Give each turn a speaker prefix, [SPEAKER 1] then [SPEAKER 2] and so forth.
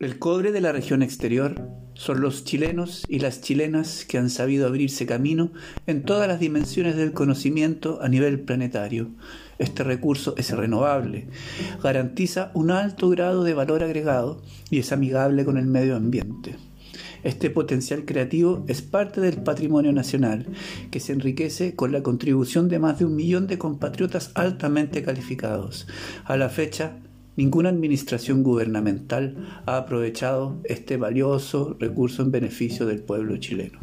[SPEAKER 1] El cobre de la región exterior son los chilenos y las chilenas que han sabido abrirse camino en todas las dimensiones del conocimiento a nivel planetario. Este recurso es renovable, garantiza un alto grado de valor agregado y es amigable con el medio ambiente. Este potencial creativo es parte del patrimonio nacional, que se enriquece con la contribución de más de un millón de compatriotas altamente calificados. A la fecha, Ninguna administración gubernamental ha aprovechado este valioso recurso en beneficio del pueblo chileno.